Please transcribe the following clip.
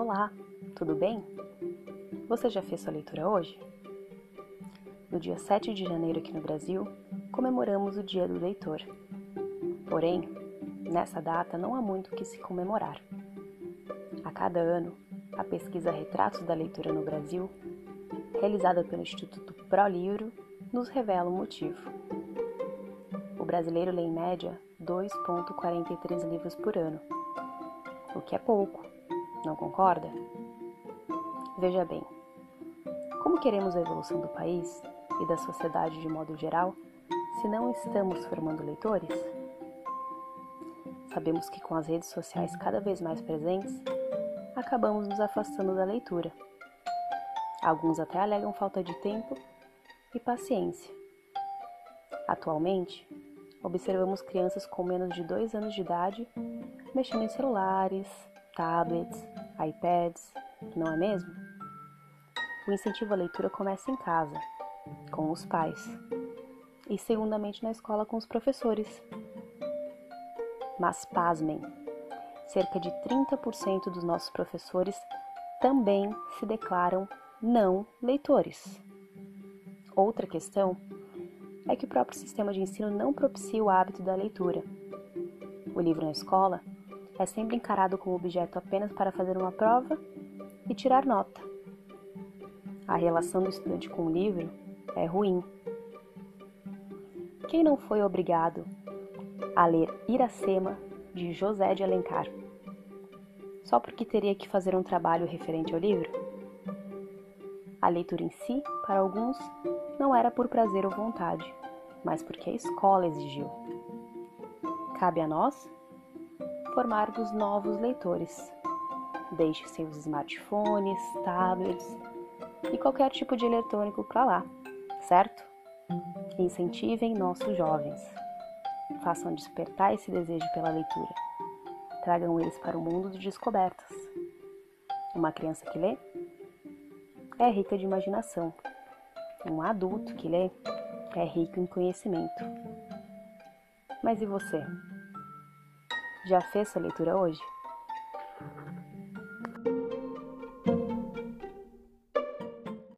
Olá, tudo bem? Você já fez sua leitura hoje? No dia 7 de janeiro aqui no Brasil, comemoramos o Dia do Leitor. Porém, nessa data não há muito o que se comemorar. A cada ano, a pesquisa Retratos da Leitura no Brasil, realizada pelo Instituto ProLivro, nos revela o motivo. O brasileiro lê em média 2,43 livros por ano, o que é pouco não concorda? Veja bem, como queremos a evolução do país e da sociedade de modo geral se não estamos formando leitores? Sabemos que com as redes sociais cada vez mais presentes, acabamos nos afastando da leitura. Alguns até alegam falta de tempo e paciência. Atualmente, observamos crianças com menos de dois anos de idade mexendo em celulares, tablets, iPads, não é mesmo? O incentivo à leitura começa em casa, com os pais, e segundamente na escola com os professores. Mas pasmem, cerca de 30% dos nossos professores também se declaram não leitores. Outra questão é que o próprio sistema de ensino não propicia o hábito da leitura. O livro na escola é sempre encarado como objeto apenas para fazer uma prova e tirar nota. A relação do estudante com o livro é ruim. Quem não foi obrigado a ler Iracema de José de Alencar? Só porque teria que fazer um trabalho referente ao livro? A leitura em si, para alguns, não era por prazer ou vontade, mas porque a escola exigiu. Cabe a nós formar-vos novos leitores. Deixe seus smartphones, tablets e qualquer tipo de eletrônico para lá, certo? Incentivem nossos jovens. Façam despertar esse desejo pela leitura. Tragam eles para o mundo de descobertas. Uma criança que lê é rica de imaginação. Um adulto que lê é rico em conhecimento. Mas e você? Já fez sua leitura hoje?